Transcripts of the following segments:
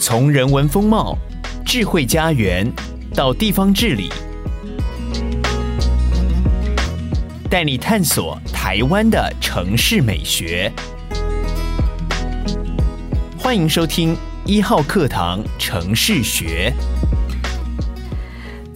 从人文风貌、智慧家园到地方治理，带你探索台湾的城市美学。欢迎收听一号课堂城市学。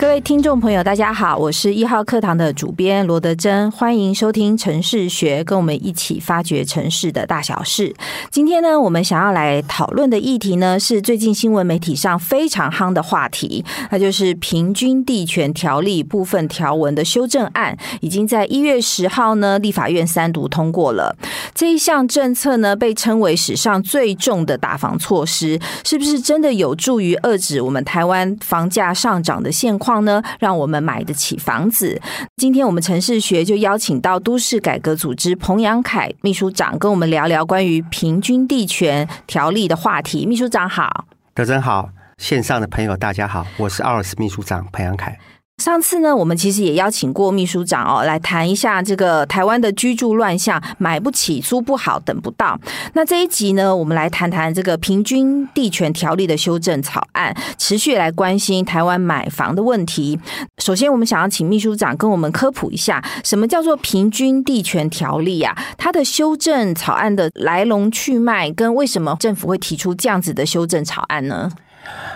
各位听众朋友，大家好，我是一号课堂的主编罗德珍，欢迎收听城市学，跟我们一起发掘城市的大小事。今天呢，我们想要来讨论的议题呢，是最近新闻媒体上非常夯的话题，那就是平均地权条例部分条文的修正案，已经在一月十号呢，立法院三读通过了。这一项政策呢，被称为史上最重的打房措施，是不是真的有助于遏制我们台湾房价上涨的现况？呢，让我们买得起房子。今天我们城市学就邀请到都市改革组织彭阳凯秘书长跟我们聊聊关于平均地权条例的话题。秘书长好，德珍好，线上的朋友大家好，我是奥尔斯秘书长彭阳凯。上次呢，我们其实也邀请过秘书长哦，来谈一下这个台湾的居住乱象，买不起、租不好、等不到。那这一集呢，我们来谈谈这个平均地权条例的修正草案，持续来关心台湾买房的问题。首先，我们想要请秘书长跟我们科普一下，什么叫做平均地权条例啊？它的修正草案的来龙去脉，跟为什么政府会提出这样子的修正草案呢？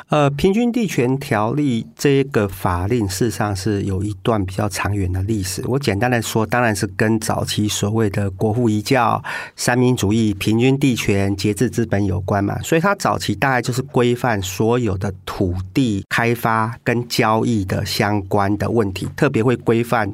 呃，平均地权条例这个法令事实上是有一段比较长远的历史。我简单的说，当然是跟早期所谓的国父遗教、三民主义、平均地权、节制资本有关嘛。所以它早期大概就是规范所有的土地开发跟交易的相关的问题，特别会规范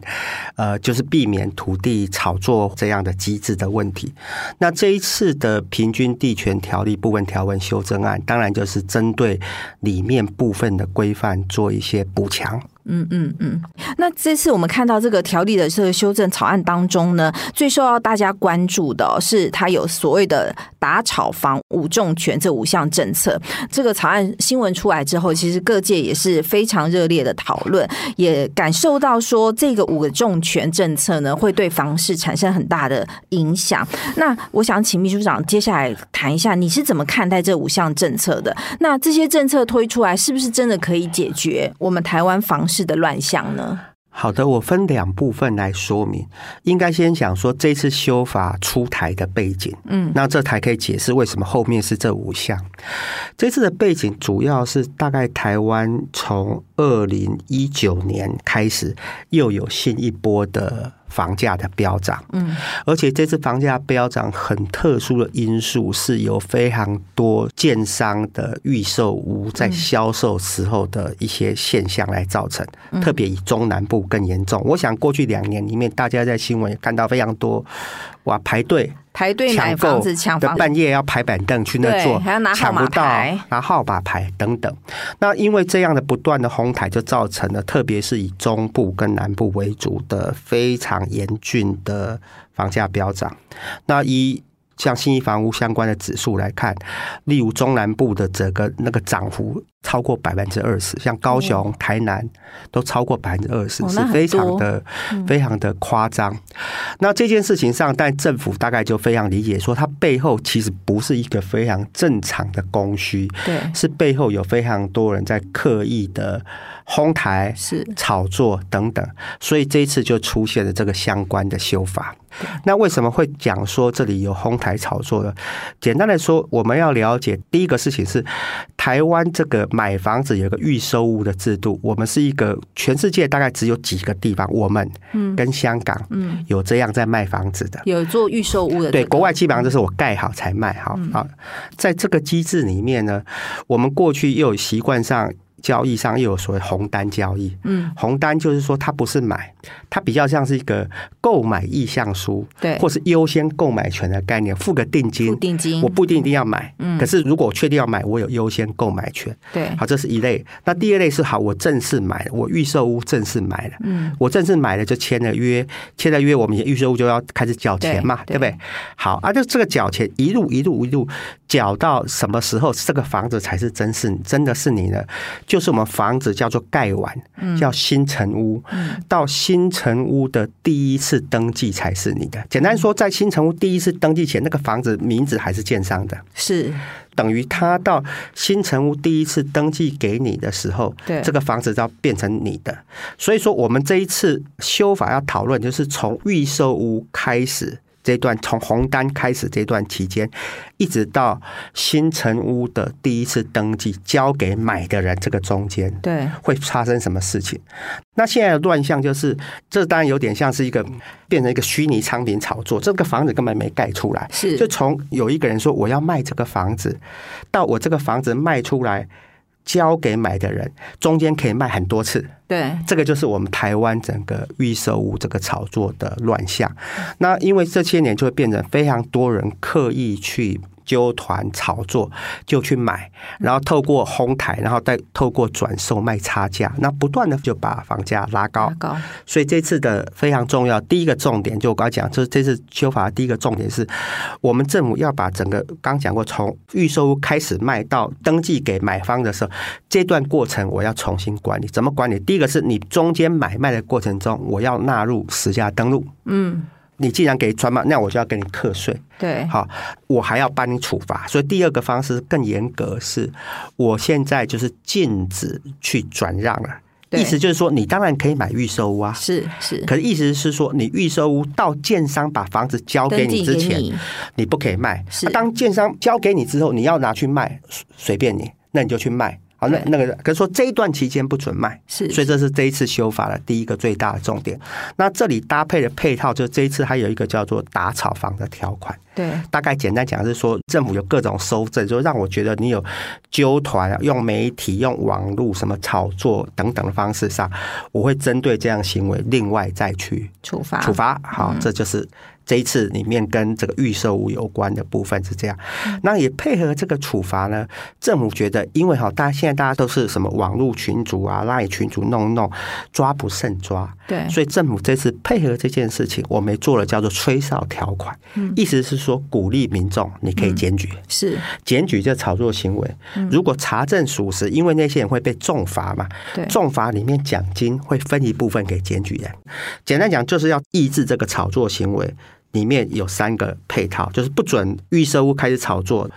呃，就是避免土地炒作这样的机制的问题。那这一次的平均地权条例部分条文修正案，当然就是针对。里面部分的规范做一些补强。嗯嗯嗯，那这次我们看到这个条例的这个修正草案当中呢，最受到大家关注的是它有所谓的打炒房五重权这五项政策。这个草案新闻出来之后，其实各界也是非常热烈的讨论，也感受到说这个五个重权政策呢会对房市产生很大的影响。那我想请秘书长接下来谈一下，你是怎么看待这五项政策的？那这些政策推出来，是不是真的可以解决我们台湾房市的乱象呢？好的，我分两部分来说明。应该先讲说这次修法出台的背景，嗯，那这才可以解释为什么后面是这五项。这次的背景主要是大概台湾从二零一九年开始又有新一波的。房价的飙涨，嗯，而且这次房价飙涨很特殊的因素是由非常多建商的预售屋在销售时候的一些现象来造成，特别以中南部更严重。我想过去两年里面，大家在新闻也看到非常多，哇，排队。排队买房子抢房子，半夜要排板凳去那坐，还要拿号码牌，拿号码牌等等。那因为这样的不断的哄抬，就造成了特别是以中部跟南部为主的非常严峻的房价飙涨。那以像新一房屋相关的指数来看，例如中南部的整个那个涨幅。超过百分之二十，像高雄、台南都超过百分之二十，是非常的、非常的夸张。那这件事情上，但政府大概就非常理解，说它背后其实不是一个非常正常的供需，对，是背后有非常多人在刻意的哄抬、是炒作等等，所以这一次就出现了这个相关的修法。那为什么会讲说这里有哄抬炒作呢？简单来说，我们要了解第一个事情是台湾这个。买房子有个预售屋的制度，我们是一个全世界大概只有几个地方，我们跟香港嗯有这样在卖房子的，有做预售屋的。对，国外基本上都是我盖好才卖好啊。在这个机制里面呢，我们过去又有习惯上。交易上又有所谓红单交易，嗯，红单就是说它不是买，它比较像是一个购买意向书，对，或是优先购买权的概念，付个定金，定金，我不一定一定要买，嗯，可是如果我确定要买，我有优先购买权，对，好，这是一类。那第二类是好，我正式买，我预售屋正式买了，嗯，我正式买了就签了约，签了约，我们预售屋就要开始缴钱嘛，对，对。不对？好，啊，就这个缴钱一路一路一路缴到什么时候这个房子才是真是真的是你的？就是我们房子叫做盖完，叫新城屋，到新城屋的第一次登记才是你的。简单说，在新城屋第一次登记前，那个房子名字还是建商的，是等于他到新城屋第一次登记给你的时候，对这个房子就要变成你的。所以说，我们这一次修法要讨论，就是从预售屋开始。这段从红单开始这段期间，一直到新城屋的第一次登记交给买的人，这个中间，对，会发生什么事情？那现在的乱象就是，这当然有点像是一个变成一个虚拟商品炒作，这个房子根本没盖出来，是就从有一个人说我要卖这个房子，到我这个房子卖出来。交给买的人，中间可以卖很多次。对，这个就是我们台湾整个预售屋这个炒作的乱象。那因为这些年就会变成非常多人刻意去。揪团炒作就去买，然后透过哄抬，然后再透过转售卖差价，那不断的就把房价拉高。拉高。所以这次的非常重要，第一个重点就我刚才讲，就是这次修法的第一个重点是，我们政府要把整个刚讲过，从预售屋开始卖到登记给买方的时候，这段过程我要重新管理。怎么管理？第一个是你中间买卖的过程中，我要纳入实价登录。嗯。你既然给专卖，那我就要给你课税。对，好，我还要帮你处罚。所以第二个方式更严格，是我现在就是禁止去转让了。意思就是说，你当然可以买预售屋啊，是是。可是意思是说，你预售屋到建商把房子交给你之前，你，你不可以卖。是，当建商交给你之后，你要拿去卖，随便你，那你就去卖。好，那那个，可是说这一段期间不准卖，是，所以这是这一次修法的第一个最大的重点。那这里搭配的配套，就这一次还有一个叫做打炒房的条款。对，大概简单讲是说，政府有各种收证，就让我觉得你有纠团、用媒体、用网络什么炒作等等的方式上，我会针对这样行为另外再去处罚。处罚，好，这就是。这一次里面跟这个预售屋有关的部分是这样，那也配合这个处罚呢。政府觉得，因为哈，大家现在大家都是什么网络群主啊、赖群主弄弄，抓不胜抓。对，所以政府这次配合这件事情，我们做了叫做吹哨条款，意思是说鼓励民众你可以检举，是检举这炒作行为。如果查证属实，因为那些人会被重罚嘛，对，重罚里面奖金会分一部分给检举人。简单讲，就是要抑制这个炒作行为。里面有三个配套，就是不准预售屋开始炒作，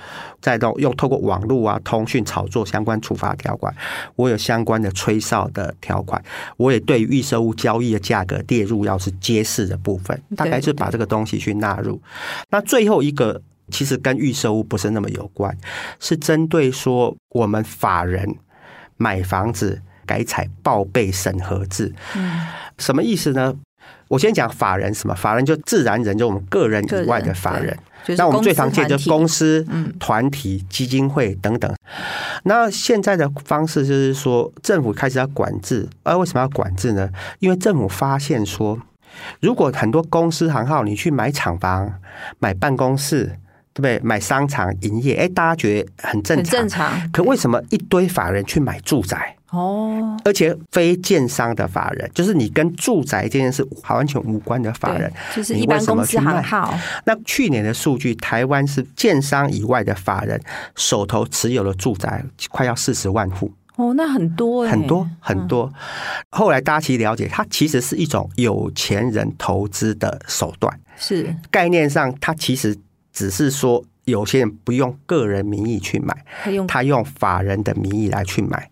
再到用透过网络啊、通讯炒作相关处罚条款，我有相关的吹哨的条款，我也对预售屋交易的价格列入要是揭示的部分，大概是把这个东西去纳入。那最后一个其实跟预售屋不是那么有关，是针对说我们法人买房子改采报备审核制，嗯，什么意思呢？我先讲法人什么？法人就自然人，就我们个人以外的法人。那我们最常见就是公司、团体、基金会等等。那现在的方式就是说，政府开始要管制。而为什么要管制呢？因为政府发现说，如果很多公司行号你去买厂房、买办公室，对不对？买商场营业，哎，大家觉得很正常。正常。可为什么一堆法人去买住宅？哦，而且非建商的法人，就是你跟住宅这件事完全无关的法人，就是一般公司行号。那去年的数据，台湾是建商以外的法人手头持有的住宅快要四十万户。哦，那很多很多很多。后来大家其实了解，它其实是一种有钱人投资的手段。是概念上，它其实只是说。有些人不用个人名义去买，他用他用法人的名义来去买。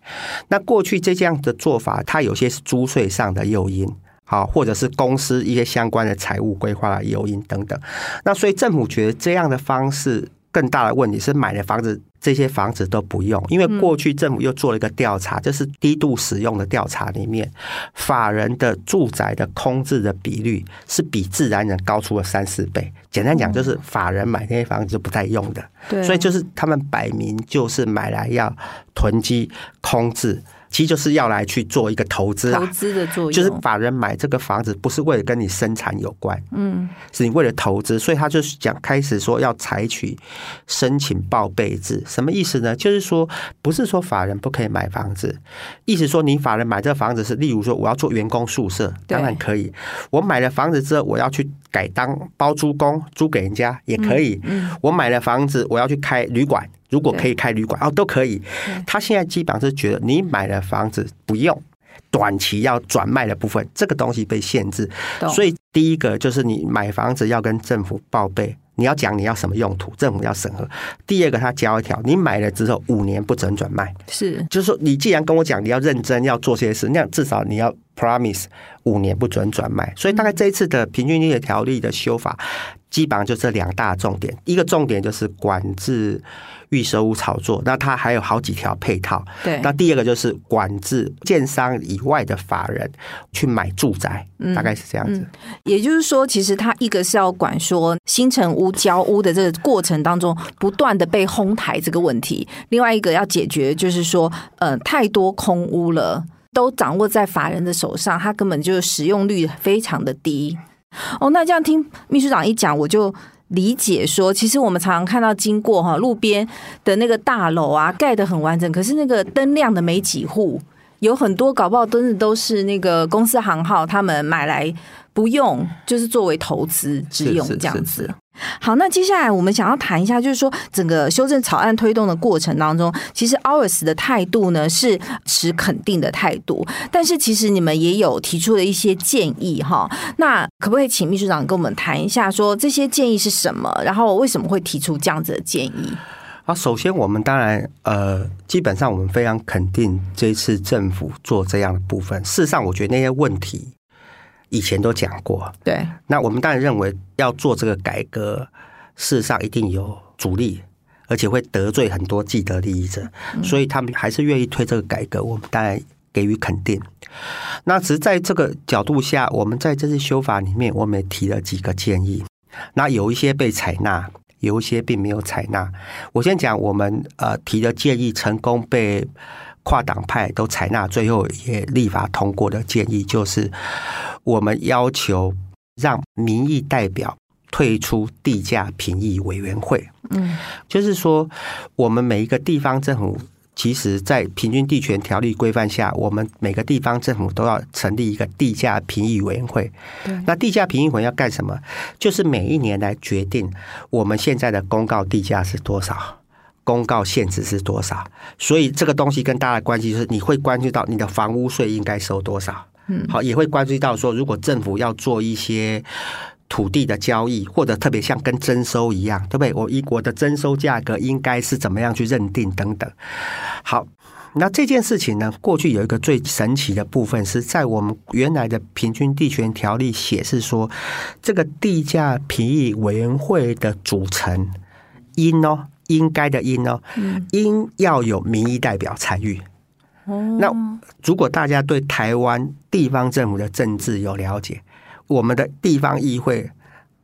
那过去这样的做法，它有些是租税上的诱因，好，或者是公司一些相关的财务规划的诱因等等。那所以政府觉得这样的方式更大的问题是买的房子。这些房子都不用，因为过去政府又做了一个调查，就是低度使用的调查里面，法人的住宅的空置的比率是比自然人高出了三四倍。简单讲，就是法人买那些房子就不太用的，所以就是他们摆明就是买来要囤积空置。其实就是要来去做一个投资啊，投资的作用。就是法人买这个房子不是为了跟你生产有关，嗯，是你为了投资，所以他就是讲开始说要采取申请报备制，什么意思呢？就是说不是说法人不可以买房子，意思说你法人买这个房子是，例如说我要做员工宿舍，当然可以，我买了房子之后我要去改当包租公租给人家也可以，嗯，我买了房子我要去开旅馆。如果可以开旅馆哦，都可以。他现在基本上是觉得你买了房子不用短期要转卖的部分，这个东西被限制。所以第一个就是你买房子要跟政府报备，你要讲你要什么用途，政府要审核。第二个他教一条，你买了之后五年不准转卖。是，就是说你既然跟我讲你要认真要做这些事，那至少你要 promise 五年不准转卖。所以大概这一次的平均地权条例的修法，基本上就这两大重点。一个重点就是管制。预售屋炒作，那它还有好几条配套。对，那第二个就是管制建商以外的法人去买住宅，大概是这样子。也就是说，其实它一个是要管说新城屋交屋的这个过程当中不断的被哄抬这个问题，另外一个要解决就是说，呃，太多空屋了，都掌握在法人的手上，它根本就使用率非常的低。哦，那这样听秘书长一讲，我就。理解说，其实我们常常看到经过哈路边的那个大楼啊，盖得很完整，可是那个灯亮的没几户，有很多搞不好都是都是那个公司行号他们买来不用，就是作为投资之用这样子。好，那接下来我们想要谈一下，就是说整个修正草案推动的过程当中，其实 OURS 的态度呢是持肯定的态度，但是其实你们也有提出了一些建议哈。那可不可以请秘书长跟我们谈一下，说这些建议是什么？然后为什么会提出这样子的建议？啊，首先我们当然呃，基本上我们非常肯定这一次政府做这样的部分。事实上，我觉得那些问题。以前都讲过，对。那我们当然认为要做这个改革，事实上一定有阻力，而且会得罪很多既得利益者，所以他们还是愿意推这个改革。我们当然给予肯定。那只是在这个角度下，我们在这次修法里面，我们也提了几个建议。那有一些被采纳，有一些并没有采纳。我先讲我们呃提的建议，成功被跨党派都采纳，最后也立法通过的建议就是。我们要求让民意代表退出地价评议委员会。嗯，就是说，我们每一个地方政府，其实，在平均地权条例规范下，我们每个地方政府都要成立一个地价评议委员会。那地价评议会要干什么？就是每一年来决定我们现在的公告地价是多少，公告限值是多少。所以这个东西跟大家的关系就是，你会关注到你的房屋税应该收多少。嗯，好，也会关注到说，如果政府要做一些土地的交易，或者特别像跟征收一样，对不对？我一国的征收价格应该是怎么样去认定等等。好，那这件事情呢，过去有一个最神奇的部分，是在我们原来的平均地权条例写是说，这个地价评议委员会的组成因哦，应该的应哦，应要有民意代表参与。哦那如果大家对台湾地方政府的政治有了解，我们的地方议会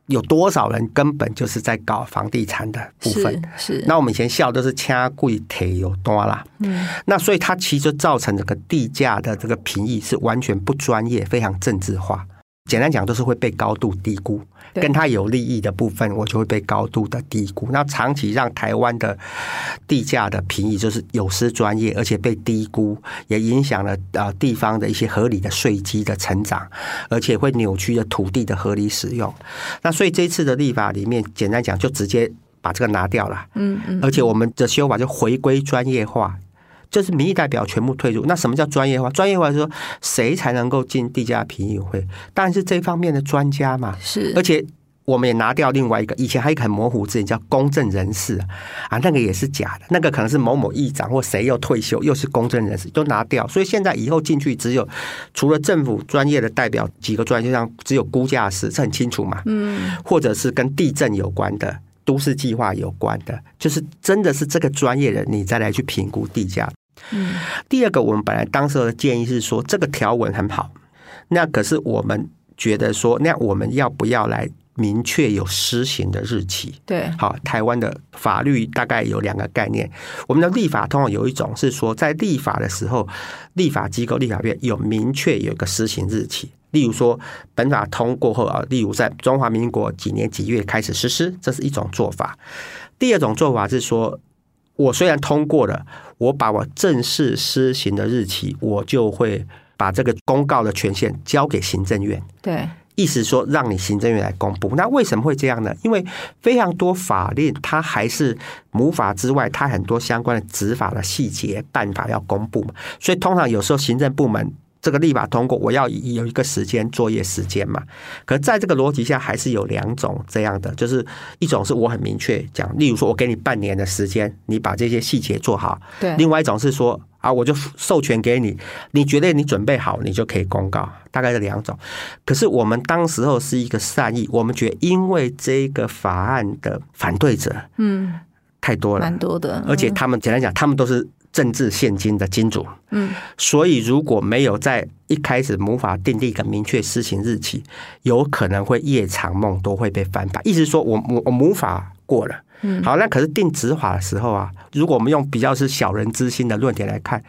有多少人根本就是在搞房地产的部分？是，是那我们以前笑都是掐贵铁有多啦。嗯，那所以它其实造成这个地价的这个评议是完全不专业，非常政治化。简单讲，都是会被高度低估。跟他有利益的部分，我就会被高度的低估。那长期让台湾的地价的评议就是有失专业，而且被低估，也影响了呃地方的一些合理的税基的成长，而且会扭曲了土地的合理使用。那所以这次的立法里面，简单讲就直接把这个拿掉了。嗯嗯。而且我们的修法就回归专业化。就是民意代表全部退出，那什么叫专业化？专业化是说谁才能够进地价评议会？当然是这方面的专家嘛。是，而且我们也拿掉另外一个，以前还有一个很模糊字眼叫公正人士啊，那个也是假的，那个可能是某某议长或谁又退休又是公正人士，都拿掉。所以现在以后进去只有除了政府专业的代表几个专业，就像只有估价师，这很清楚嘛。嗯，或者是跟地震有关的、都市计划有关的，就是真的是这个专业人，你再来去评估地价。嗯，第二个，我们本来当时的建议是说，这个条文很好，那可是我们觉得说，那我们要不要来明确有施行的日期。对，好，台湾的法律大概有两个概念。我们的立法通常有一种是说，在立法的时候，立法机构、立法院有明确有一个施行日期。例如说，本法通过后啊，例如在中华民国几年几月开始实施，这是一种做法。第二种做法是说，我虽然通过了，我把我正式施行的日期，我就会把这个公告的权限交给行政院。对，意思说让你行政院来公布。那为什么会这样呢？因为非常多法令，它还是母法之外，它很多相关的执法的细节办法要公布嘛。所以通常有时候行政部门。这个立法通过，我要有一个时间作业时间嘛。可是在这个逻辑下，还是有两种这样的，就是一种是我很明确讲，例如说我给你半年的时间，你把这些细节做好。对。另外一种是说啊，我就授权给你，你觉得你准备好，你就可以公告。大概是两种。可是我们当时候是一个善意，我们觉得因为这个法案的反对者，嗯，太多了，蛮多的，而且他们简单讲，他们都是。政治现金的金主，嗯，所以如果没有在一开始母法订立一个明确施行日期，有可能会夜长梦多，会被翻盘。意思是说我我我母法过了，嗯，好，那可是定执法的时候啊，如果我们用比较是小人之心的论点来看，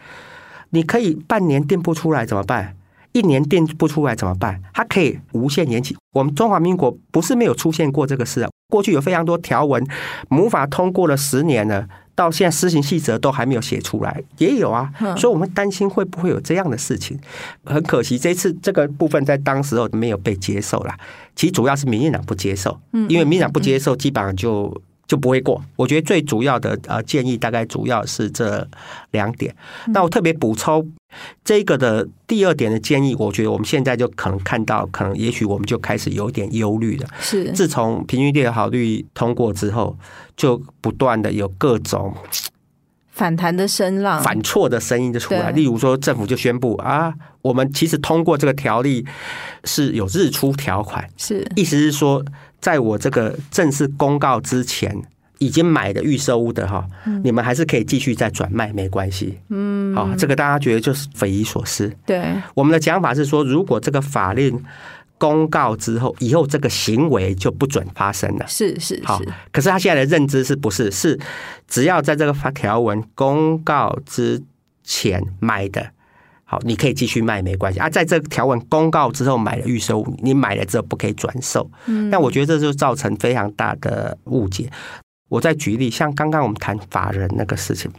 你可以半年定不出来怎么办？一年定不出来怎么办？它可以无限延期。我们中华民国不是没有出现过这个事啊，过去有非常多条文，母法通过了十年了。到现在施行细则都还没有写出来，也有啊，所以我们担心会不会有这样的事情。很可惜，这次这个部分在当时候没有被接受啦。其实主要是民进党不接受，因为民进党不接受，基本上就就不会过。我觉得最主要的呃建议大概主要是这两点。那我特别补充。这个的第二点的建议，我觉得我们现在就可能看到，可能也许我们就开始有点忧虑了。是，自从平均地权条例通过之后，就不断的有各种反弹的声浪、反错的声音就出来。例如说，政府就宣布啊，我们其实通过这个条例是有日出条款，是，意思是说，在我这个正式公告之前。已经买的预售屋的哈，你们还是可以继续再转卖，没关系。嗯，好，这个大家觉得就是匪夷所思。对，我们的讲法是说，如果这个法令公告之后，以后这个行为就不准发生了。是是是。好，可是他现在的认知是不是是只要在这个法条文公告之前买的，好，你可以继续卖没关系啊。在这个条文公告之后买了预售，你买了之后不可以转售。嗯，但我觉得这就造成非常大的误解。我再举例，像刚刚我们谈法人那个事情，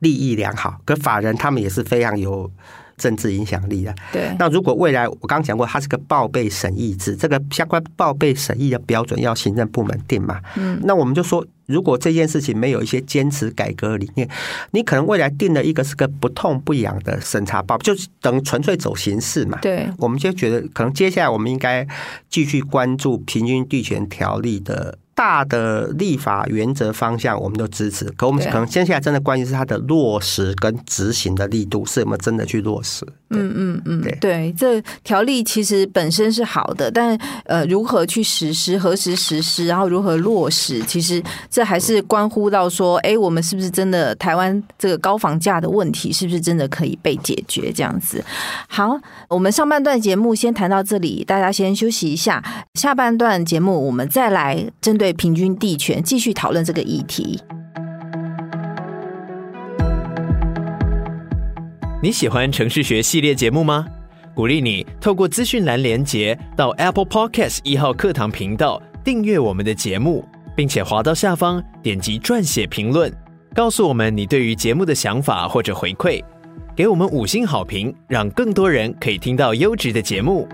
利益良好，可法人他们也是非常有政治影响力的。对，那如果未来我刚刚讲过，它是个报备审议制，这个相关报备审议的标准要行政部门定嘛？嗯，那我们就说，如果这件事情没有一些坚持改革理念，你可能未来定了一个是个不痛不痒的审查报，就是等于纯粹走形式嘛。对，我们就觉得可能接下来我们应该继续关注平均地权条例的。大的立法原则方向我们都支持，可我们可能接下来真的关键是它的落实跟执行的力度是有没有真的去落实。嗯嗯嗯，对对，这条例其实本身是好的，但呃，如何去实施、何时实施，然后如何落实，其实这还是关乎到说，哎，我们是不是真的台湾这个高房价的问题，是不是真的可以被解决？这样子。好，我们上半段节目先谈到这里，大家先休息一下，下半段节目我们再来针对。平均地权，继续讨论这个议题。你喜欢城市学系列节目吗？鼓励你透过资讯栏连结到 Apple Podcast 一号课堂频道订阅我们的节目，并且滑到下方点击撰写评论，告诉我们你对于节目的想法或者回馈，给我们五星好评，让更多人可以听到优质的节目。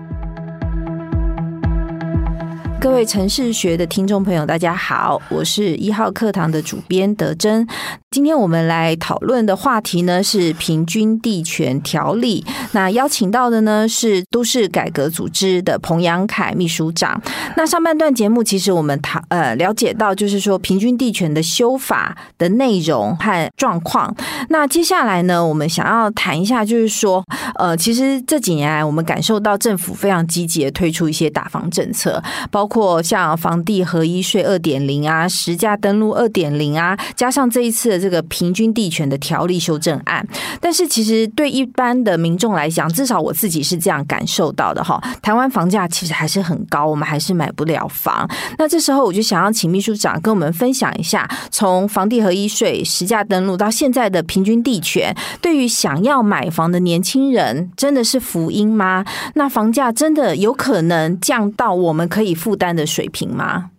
各位城市学的听众朋友，大家好，我是一号课堂的主编德珍。今天我们来讨论的话题呢是平均地权条例。那邀请到的呢是都市改革组织的彭阳凯秘书长。那上半段节目其实我们谈呃了解到，就是说平均地权的修法的内容和状况。那接下来呢，我们想要谈一下，就是说呃，其实这几年来我们感受到政府非常积极的推出一些打房政策，包包括像房地合一税二点零啊、实价登录二点零啊，加上这一次的这个平均地权的条例修正案。但是其实对一般的民众来讲，至少我自己是这样感受到的哈。台湾房价其实还是很高，我们还是买不了房。那这时候我就想要请秘书长跟我们分享一下，从房地合一税、实价登录到现在的平均地权，对于想要买房的年轻人，真的是福音吗？那房价真的有可能降到我们可以负担的水平吗？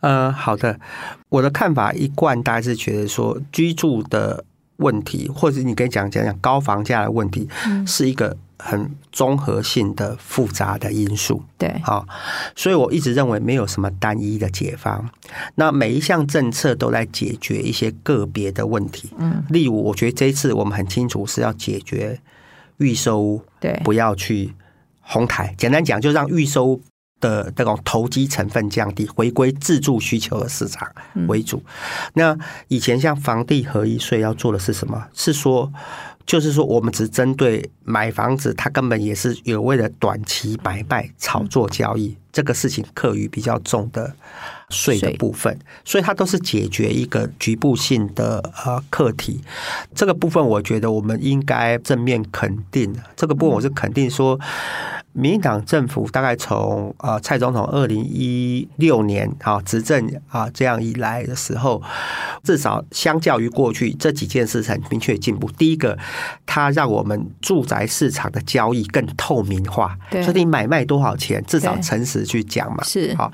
呃，好的，我的看法一贯大概是觉得说，居住的问题，或者你可以讲讲讲高房价的问题，是一个很综合性的复杂的因素。对，好，所以我一直认为没有什么单一的解方。那每一项政策都在解决一些个别的问题。嗯，例如，我觉得这一次我们很清楚是要解决预售屋，对，不要去哄抬。简单讲，就让预售屋的这种投机成分降低，回归自住需求的市场为主。那以前像房地合一税要做的是什么？是说。就是说，我们只针对买房子，它根本也是有为了短期买卖、炒作交易这个事情课余比较重的税的部分，所以它都是解决一个局部性的呃课题。这个部分，我觉得我们应该正面肯定。这个部分我是肯定说。民进党政府大概从呃蔡总统二零一六年啊执政啊这样一来的时候，至少相较于过去这几件事很明确进步。第一个，它让我们住宅市场的交易更透明化，对，所以你买卖多少钱，至少诚实去讲嘛。是好。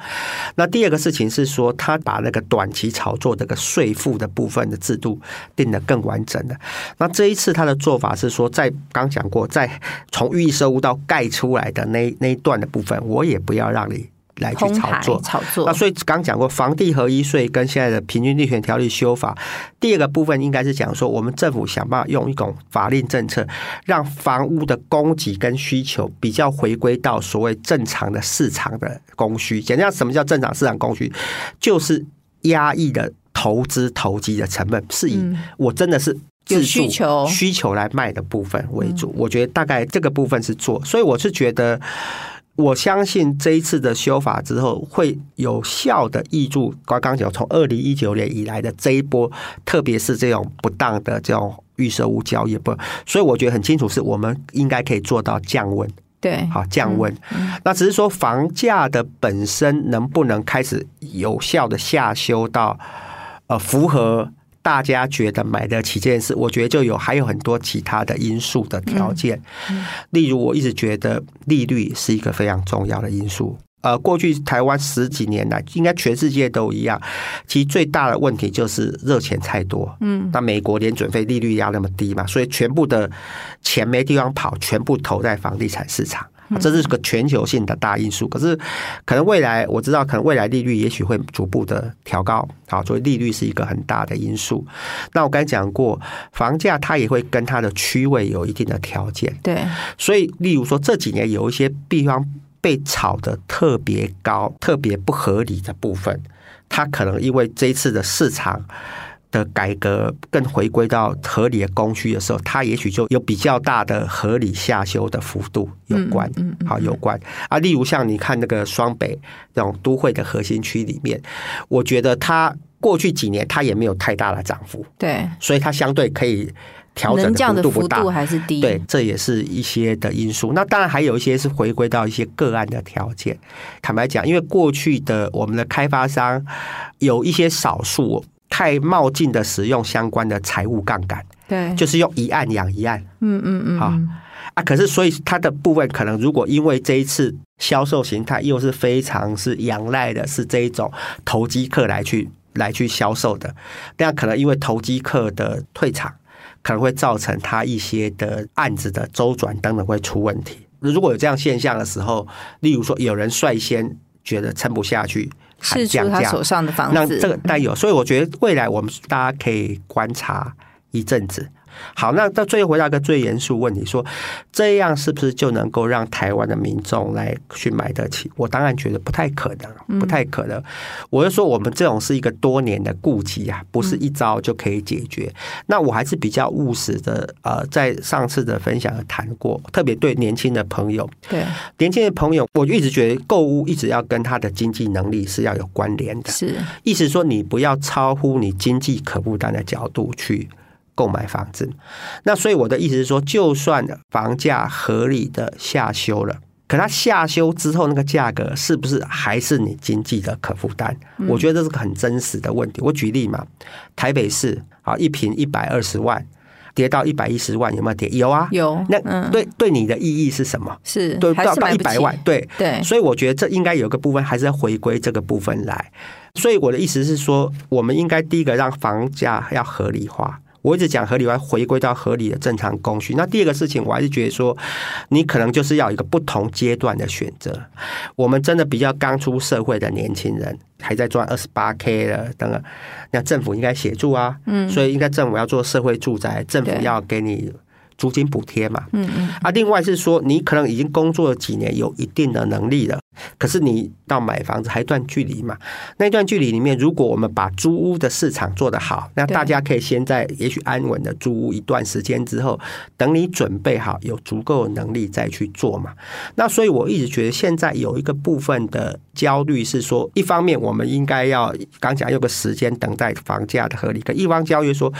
那第二个事情是说，他把那个短期炒作这个税负的部分的制度定得更完整了。那这一次他的做法是说，在刚讲过，在从预售屋到盖出来。的那那一段的部分，我也不要让你来去炒作炒作。那所以刚讲过，房地合一税跟现在的平均地权条例修法，第二个部分应该是讲说，我们政府想办法用一种法令政策，让房屋的供给跟需求比较回归到所谓正常的市场的供需。简单讲，什么叫正常市场供需？就是压抑的投资投机的成本，是以我真的是。自需求需求来卖的部分为主，我觉得大概这个部分是做，所以我是觉得，我相信这一次的修法之后会有效的抑制。刚刚讲从二零一九年以来的这一波，特别是这种不当的这种预售物交易不，所以我觉得很清楚，是我们应该可以做到降温。对，好降温。那只是说房价的本身能不能开始有效的下修到呃符合。大家觉得买得起这件事，我觉得就有还有很多其他的因素的条件。例如，我一直觉得利率是一个非常重要的因素。呃，过去台湾十几年来，应该全世界都一样，其实最大的问题就是热钱太多。嗯，那美国联准会利率压那么低嘛，所以全部的钱没地方跑，全部投在房地产市场。这是个全球性的大因素，可是可能未来我知道，可能未来利率也许会逐步的调高，好，所以利率是一个很大的因素。那我刚才讲过，房价它也会跟它的区位有一定的条件，对，所以例如说这几年有一些地方被炒得特别高、特别不合理的部分，它可能因为这一次的市场。的改革更回归到合理的供需的时候，它也许就有比较大的合理下修的幅度有关，嗯，好有关啊。例如像你看那个双北这种都会的核心区里面，我觉得它过去几年它也没有太大的涨幅，对，所以它相对可以调整的幅度不大，还是低，对，这也是一些的因素。那当然还有一些是回归到一些个案的条件。坦白讲，因为过去的我们的开发商有一些少数。太冒进的使用相关的财务杠杆，对，就是用一案养一案，嗯嗯嗯，好啊。可是所以它的部分可能，如果因为这一次销售形态又是非常是仰赖的是这一种投机客来去来去销售的，那可能因为投机客的退场，可能会造成他一些的案子的周转等等会出问题。如果有这样现象的时候，例如说有人率先觉得撑不下去。是降价，他手上的房子，那这个带有，所以我觉得未来我们大家可以观察一阵子。好，那到最后回答一个最严肃问题，说这样是不是就能够让台湾的民众来去买得起？我当然觉得不太可能，不太可能。我就说我们这种是一个多年的顾忌啊，不是一招就可以解决。那我还是比较务实的，呃，在上次的分享谈过，特别对年轻的朋友，对年轻的朋友，我就一直觉得购物一直要跟他的经济能力是要有关联的，是意思说你不要超乎你经济可负担的角度去。购买房子，那所以我的意思是说，就算房价合理的下修了，可它下修之后那个价格是不是还是你经济的可负担？我觉得这是个很真实的问题。我举例嘛，台北市啊，一平一百二十万，跌到一百一十万，有没有跌？有啊，有。那对对你的意义是什么？是对到到一百万，对对。所以我觉得这应该有一个部分还是要回归这个部分来。所以我的意思是说，我们应该第一个让房价要合理化。我一直讲合理化，回归到合理的正常工序。那第二个事情，我还是觉得说，你可能就是要一个不同阶段的选择。我们真的比较刚出社会的年轻人，还在赚二十八 K 的，等等，那政府应该协助啊。嗯，所以应该政府要做社会住宅，政府要给你租金补贴嘛。嗯嗯。啊，另外是说，你可能已经工作了几年，有一定的能力了。可是你到买房子还一段距离嘛？那一段距离里面，如果我们把租屋的市场做得好，那大家可以先在也许安稳的租屋一段时间之后，等你准备好有足够的能力再去做嘛。那所以我一直觉得现在有一个部分的焦虑是说，一方面我们应该要刚讲有个时间等待房价的合理，可一方焦虑说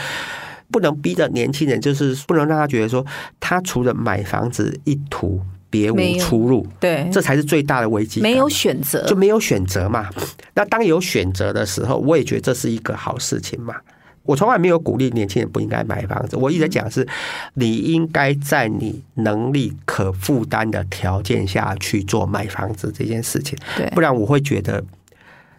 不能逼着年轻人，就是不能让他觉得说他除了买房子一途。别无出路，对，这才是最大的危机。没有选择，就没有选择嘛。那当有选择的时候，我也觉得这是一个好事情嘛。我从来没有鼓励年轻人不应该买房子，我一直讲是，你应该在你能力可负担的条件下去做买房子这件事情。对，不然我会觉得，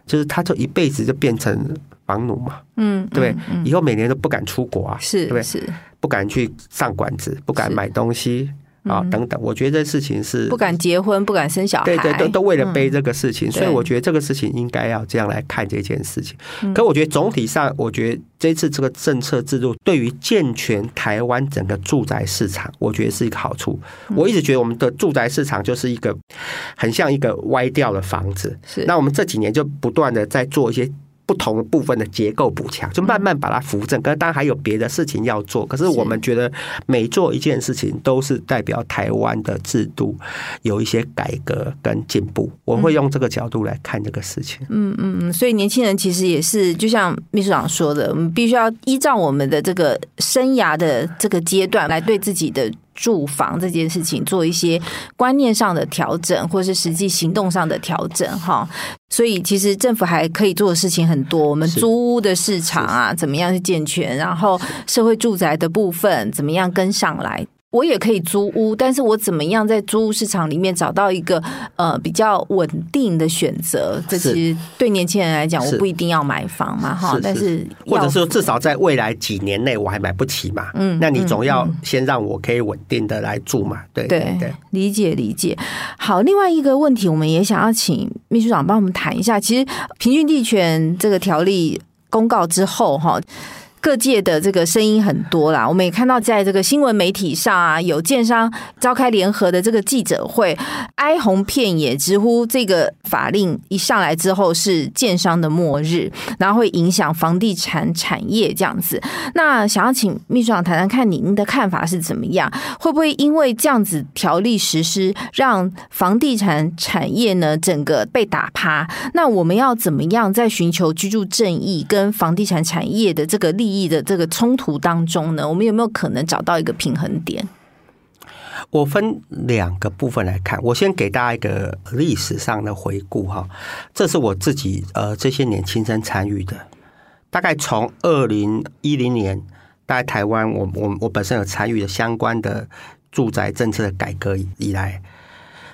就是他这一辈子就变成房奴嘛。嗯，对，以后每年都不敢出国啊，是，对，是不敢去上馆子，不敢买东西。啊，等等，我觉得这事情是不敢结婚，不敢生小孩，对对，都都为了背这个事情，嗯、所以我觉得这个事情应该要这样来看这件事情。嗯、可我觉得总体上，我觉得这次这个政策制度对于健全台湾整个住宅市场，我觉得是一个好处。嗯、我一直觉得我们的住宅市场就是一个很像一个歪掉的房子，是。那我们这几年就不断的在做一些。不同的部分的结构补强，就慢慢把它扶正。可是当然还有别的事情要做。可是我们觉得每做一件事情，都是代表台湾的制度有一些改革跟进步。我会用这个角度来看这个事情。嗯嗯嗯。所以年轻人其实也是，就像秘书长说的，我们必须要依照我们的这个生涯的这个阶段来对自己的。住房这件事情做一些观念上的调整，或是实际行动上的调整，哈。所以其实政府还可以做的事情很多。我们租屋的市场啊，怎么样去健全？然后社会住宅的部分怎么样跟上来？我也可以租屋，但是我怎么样在租屋市场里面找到一个呃比较稳定的选择？这其实对年轻人来讲，我不一定要买房嘛，哈。但是或者是说，至少在未来几年内我还买不起嘛，嗯，那你总要先让我可以稳定的来住嘛，对对对，理解理解。好，另外一个问题，我们也想要请秘书长帮我们谈一下。其实平均地权这个条例公告之后，哈。各界的这个声音很多啦，我们也看到在这个新闻媒体上啊，有建商召开联合的这个记者会，哀鸿遍野，直呼这个法令一上来之后是建商的末日，然后会影响房地产产业这样子。那想要请秘书长谈谈看您的看法是怎么样？会不会因为这样子条例实施，让房地产产业呢整个被打趴？那我们要怎么样在寻求居住正义跟房地产产业的这个利意的这个冲突当中呢，我们有没有可能找到一个平衡点？我分两个部分来看，我先给大家一个历史上的回顾哈，这是我自己呃这些年亲身参与的，大概从二零一零年，大概台湾我我我本身有参与的相关的住宅政策的改革以来，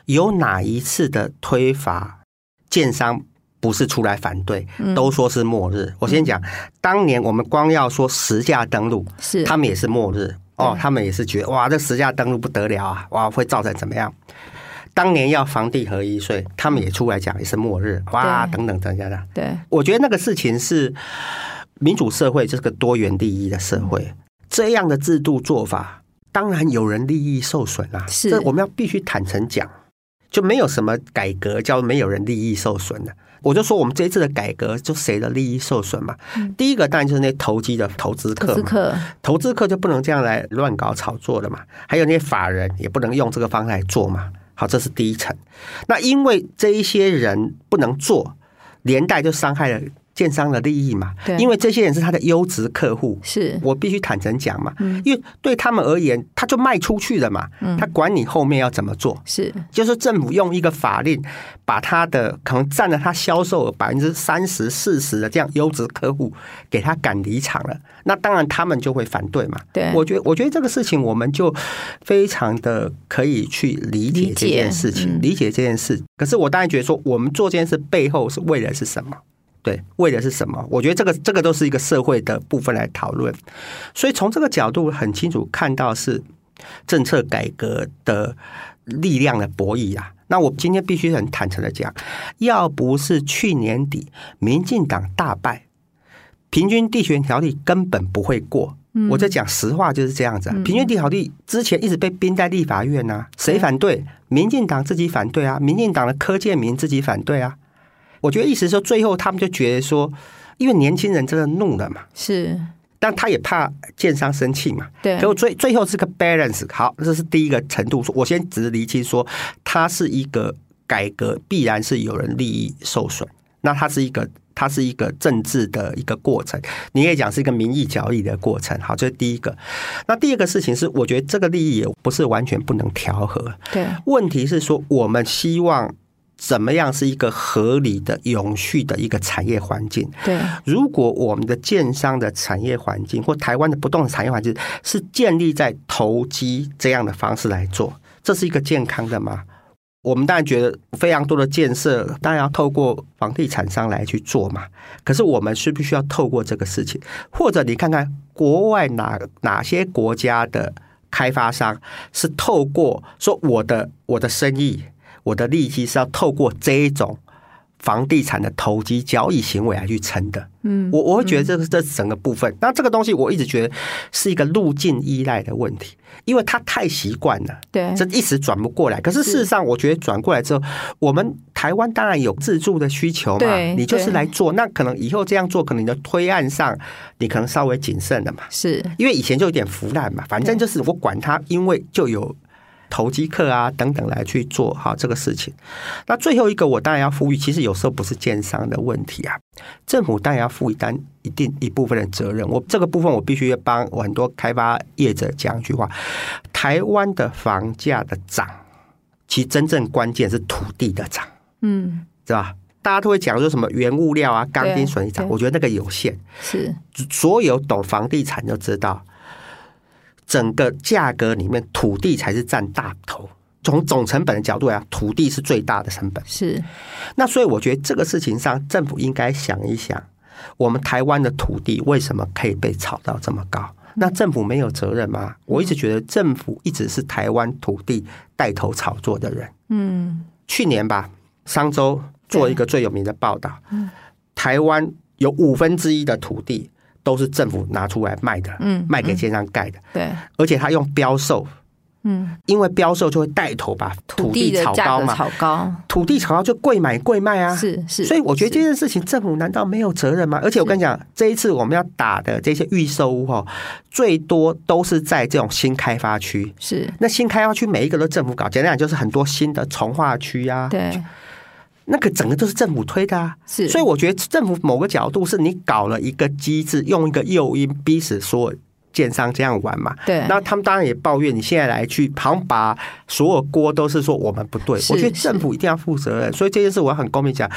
有哪一次的推法建商？不是出来反对，都说是末日。嗯、我先讲，当年我们光要说实价登录，是他们也是末日哦，他们也是觉得哇，这实价登录不得了啊，哇，会造成怎么样？当年要房地合一税，他们也出来讲也是末日，哇，等等等等的。对，我觉得那个事情是民主社会，这是个多元利益的社会。这样的制度做法，当然有人利益受损啊。是，这我们要必须坦诚讲，就没有什么改革叫没有人利益受损的。我就说我们这一次的改革，就谁的利益受损嘛？嗯、第一个当然就是那投机的投资客，投资客，投资客就不能这样来乱搞炒作的嘛。还有那些法人也不能用这个方式来做嘛。好，这是第一层。那因为这一些人不能做，连带就伤害了。建商的利益嘛，对，因为这些人是他的优质客户，是。我必须坦诚讲嘛，嗯，因为对他们而言，他就卖出去了嘛，嗯，他管你后面要怎么做，是，就是政府用一个法令，把他的可能占了他销售额百分之三十、四十的这样优质客户给他赶离场了，那当然他们就会反对嘛，对，我觉得我觉得这个事情我们就非常的可以去理解这件事情，理解，嗯，理解这件事，可是我当然觉得说，我们做这件事背后是为了是什么？对，为的是什么？我觉得这个这个都是一个社会的部分来讨论，所以从这个角度很清楚看到是政策改革的力量的博弈啊。那我今天必须很坦诚的讲，要不是去年底民进党大败，平均地权条例根本不会过。我在讲实话就是这样子啊。平均地条例之前一直被冰在立法院呐，谁反对？民进党自己反对啊，民进党的柯建铭自己反对啊。我觉得意思是说，最后他们就觉得说，因为年轻人真的怒了嘛，是，但他也怕建商生气嘛，对，结果最最后是个 balance。好，这是第一个程度。我先只是厘清说，它是一个改革，必然是有人利益受损。那它是一个，它是一个政治的一个过程，你也讲是一个民意交易的过程。好，这是第一个。那第二个事情是，我觉得这个利益也不是完全不能调和。对，问题是说，我们希望。怎么样是一个合理的、永续的一个产业环境？对，如果我们的建商的产业环境或台湾的不动产产业环境是建立在投机这样的方式来做，这是一个健康的吗？我们当然觉得非常多的建设当然要透过房地产商来去做嘛。可是我们需不需要透过这个事情？或者你看看国外哪哪些国家的开发商是透过说我的我的生意。我的利息是要透过这一种房地产的投机交易行为来去撑的，嗯，我我会觉得这是这整个部分。那这个东西我一直觉得是一个路径依赖的问题，因为它太习惯了，对，这一时转不过来。可是事实上，我觉得转过来之后，我们台湾当然有自住的需求嘛，你就是来做，那可能以后这样做，可能你的推案上你可能稍微谨慎了嘛，是。因为以前就有点腐烂嘛，反正就是我管它，因为就有。投机客啊，等等来去做好这个事情。那最后一个，我当然要呼吁，其实有时候不是建商的问题啊，政府当然要负一担一定一部分的责任。我这个部分，我必须要帮我很多开发业者讲一句话：台湾的房价的涨，其实真正关键是土地的涨，嗯，是吧？大家都会讲说什么原物料啊，钢筋水泥涨，我觉得那个有限。是，所有懂房地产就知道。整个价格里面，土地才是占大头。从总成本的角度来讲，土地是最大的成本。是，那所以我觉得这个事情上，政府应该想一想，我们台湾的土地为什么可以被炒到这么高？那政府没有责任吗？我一直觉得政府一直是台湾土地带头炒作的人。嗯，去年吧，商周做一个最有名的报道，台湾有五分之一的土地。都是政府拿出来卖的，嗯，卖给建商盖的，对，而且他用标售，嗯，因为标售就会带头把土地炒高嘛，炒高，土地炒高就贵买贵卖啊，是是，所以我觉得这件事情政府难道没有责任吗？而且我跟你讲，这一次我们要打的这些预售屋哈，最多都是在这种新开发区，是。那新开发区每一个都政府搞，简单讲就是很多新的从化区啊，对。那个整个都是政府推的啊，是，所以我觉得政府某个角度是你搞了一个机制，用一个诱因逼死所有建商这样玩嘛。对，那他们当然也抱怨你现在来去，好像把所有锅都是说我们不对。我觉得政府一定要负责任，所以这件事我要很公平讲。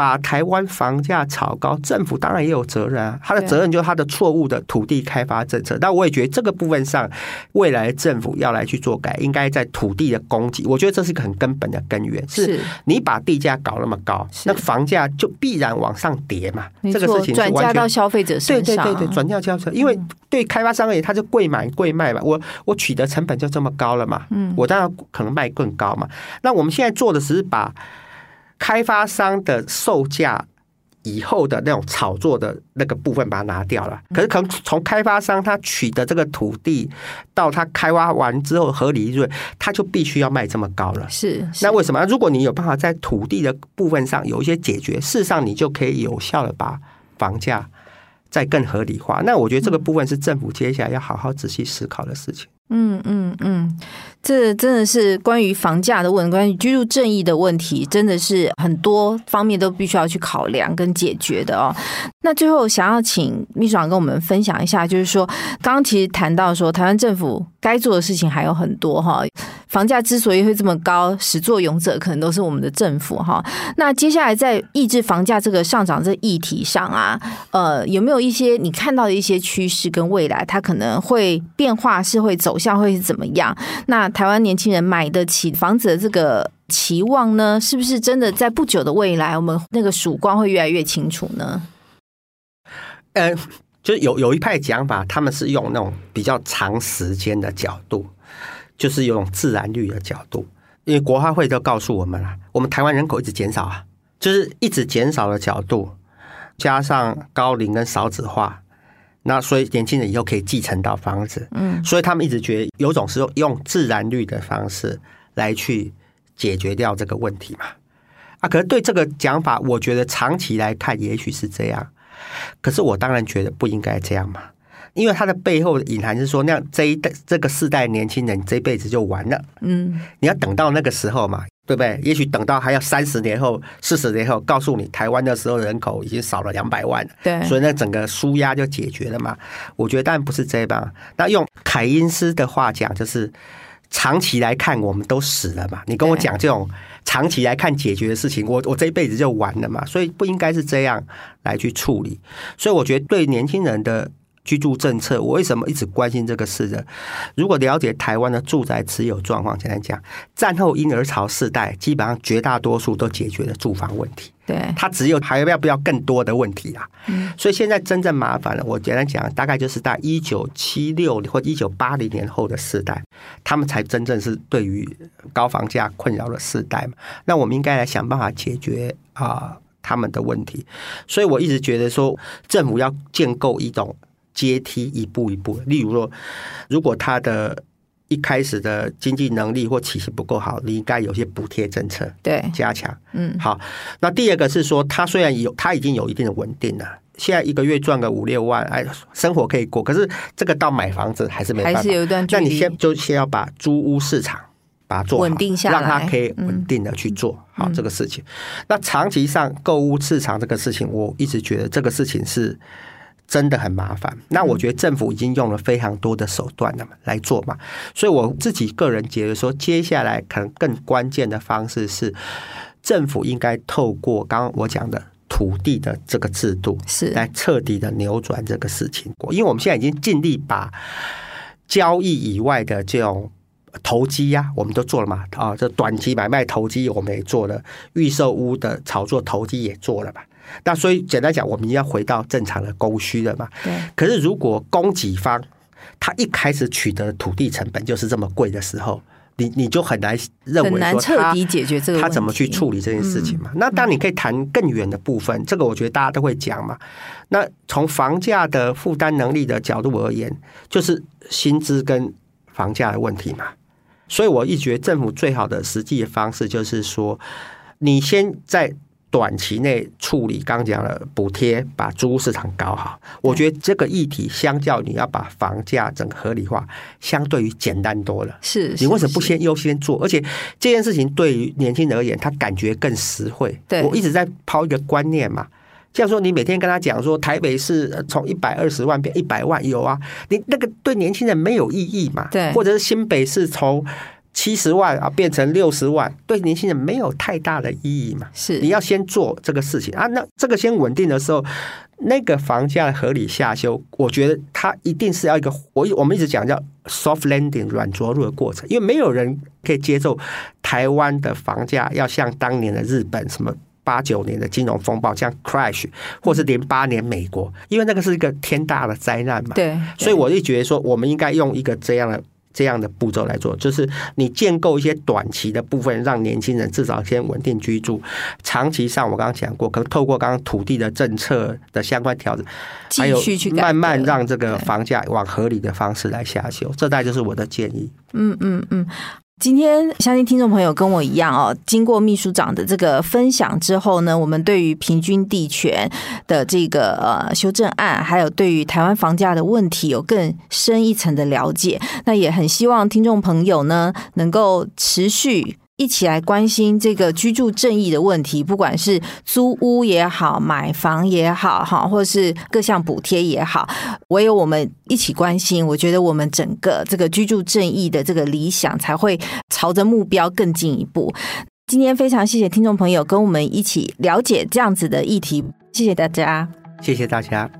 把台湾房价炒高，政府当然也有责任啊。他的责任就是他的错误的土地开发政策。但我也觉得这个部分上，未来政府要来去做改，应该在土地的供给。我觉得这是一个很根本的根源。是你把地价搞那么高，那房价就必然往上跌嘛。这个事情转嫁到消费者身上，对对对对，转嫁消费者，因为对开发商而言，他就贵买贵卖嘛。我我取得成本就这么高了嘛。嗯，我当然可能卖更高嘛。那我们现在做的只是把。开发商的售价以后的那种炒作的那个部分把它拿掉了，可是可能从开发商他取得这个土地到他开挖完之后合理利润，他就必须要卖这么高了。是，是那为什么？如果你有办法在土地的部分上有一些解决，事实上你就可以有效的把房价再更合理化。那我觉得这个部分是政府接下来要好好仔细思考的事情。嗯嗯嗯，这真的是关于房价的问题，关于居住正义的问题，真的是很多方面都必须要去考量跟解决的哦。那最后想要请秘书长跟我们分享一下，就是说刚刚其实谈到说，台湾政府该做的事情还有很多哈。房价之所以会这么高，始作俑者可能都是我们的政府哈。那接下来在抑制房价这个上涨这议题上啊，呃，有没有一些你看到的一些趋势跟未来，它可能会变化，是会走向会是怎么样？那台湾年轻人买得起房子的这个期望呢，是不是真的在不久的未来，我们那个曙光会越来越清楚呢？呃，就有有一派讲法，他们是用那种比较长时间的角度。就是用自然率的角度，因为国发会都告诉我们了，我们台湾人口一直减少啊，就是一直减少的角度，加上高龄跟少子化，那所以年轻人以后可以继承到房子，嗯，所以他们一直觉得有种是用自然率的方式来去解决掉这个问题嘛，啊，可是对这个讲法，我觉得长期来看也许是这样，可是我当然觉得不应该这样嘛。因为它的背后隐含是说，那样这一代这个世代年轻人这辈子就完了。嗯，你要等到那个时候嘛，对不对？也许等到还要三十年后、四十年后，告诉你台湾的时候人口已经少了两百万了。对，所以那整个输压就解决了嘛。我觉得当然不是这样。那用凯因斯的话讲，就是长期来看我们都死了嘛。你跟我讲这种长期来看解决的事情，我我这一辈子就完了嘛。所以不应该是这样来去处理。所以我觉得对年轻人的。居住政策，我为什么一直关心这个事呢？如果了解台湾的住宅持有状况，简单讲，战后婴儿潮世代基本上绝大多数都解决了住房问题。对，它只有还要不要更多的问题啊？嗯，所以现在真正麻烦了。我简单讲，大概就是在一九七六或一九八零年后的世代，他们才真正是对于高房价困扰的世代嘛。那我们应该来想办法解决啊他们的问题。所以我一直觉得说，政府要建构一种。阶梯一步一步，例如说，如果他的一开始的经济能力或起薪不够好，你应该有些补贴政策，对，加强。嗯，好。那第二个是说，他虽然有，他已经有一定的稳定了，现在一个月赚个五六万，哎，生活可以过。可是这个到买房子还是没办法，还是有一段距离。那你先就先要把租屋市场把它做好，稳定下来，让它可以稳定的去做好这个事情。那长期上购物市场这个事情，我一直觉得这个事情是。真的很麻烦。那我觉得政府已经用了非常多的手段了嘛，来做嘛。所以我自己个人觉得说，接下来可能更关键的方式是，政府应该透过刚刚我讲的土地的这个制度，是来彻底的扭转这个事情。因为我们现在已经尽力把交易以外的这种投机呀，我们都做了嘛。啊，这短期买卖投机我们也做了，预售屋的炒作投机也做了吧。那所以简单讲，我们要回到正常的供需了嘛？对。可是如果供给方他一开始取得土地成本就是这么贵的时候，你你就很难认为说彻底解决这个他怎么去处理这件事情嘛？那当然你可以谈更远的部分，这个我觉得大家都会讲嘛。那从房价的负担能力的角度而言，就是薪资跟房价的问题嘛。所以我一觉得政府最好的实际的方式就是说，你先在。短期内处理刚讲的补贴，把租屋市场搞好。我觉得这个议题相较你要把房价整个合理化，相对于简单多了。是，你为什么不先优先做？而且这件事情对于年轻人而言，他感觉更实惠。对，我一直在抛一个观念嘛，像说你每天跟他讲说台北市从一百二十万变一百万，有啊，你那个对年轻人没有意义嘛？对，或者是新北市从。七十万啊，变成六十万，对年轻人没有太大的意义嘛？是，你要先做这个事情啊。那这个先稳定的时候，那个房价的合理下修，我觉得它一定是要一个我我们一直讲叫 soft landing 软着陆的过程，因为没有人可以接受台湾的房价要像当年的日本什么八九年的金融风暴这样 crash，或是零八年美国，因为那个是一个天大的灾难嘛。对，对，所以我就觉得说，我们应该用一个这样的。这样的步骤来做，就是你建构一些短期的部分，让年轻人至少先稳定居住。长期上，我刚刚讲过，可能透过刚刚土地的政策的相关调整，还有慢慢让这个房价往合理的方式来下修。这大概就是我的建议。嗯嗯嗯。今天相信听众朋友跟我一样哦，经过秘书长的这个分享之后呢，我们对于平均地权的这个呃修正案，还有对于台湾房价的问题有更深一层的了解。那也很希望听众朋友呢能够持续。一起来关心这个居住正义的问题，不管是租屋也好，买房也好，哈，或者是各项补贴也好，唯有我们一起关心，我觉得我们整个这个居住正义的这个理想才会朝着目标更进一步。今天非常谢谢听众朋友跟我们一起了解这样子的议题，谢谢大家，谢谢大家。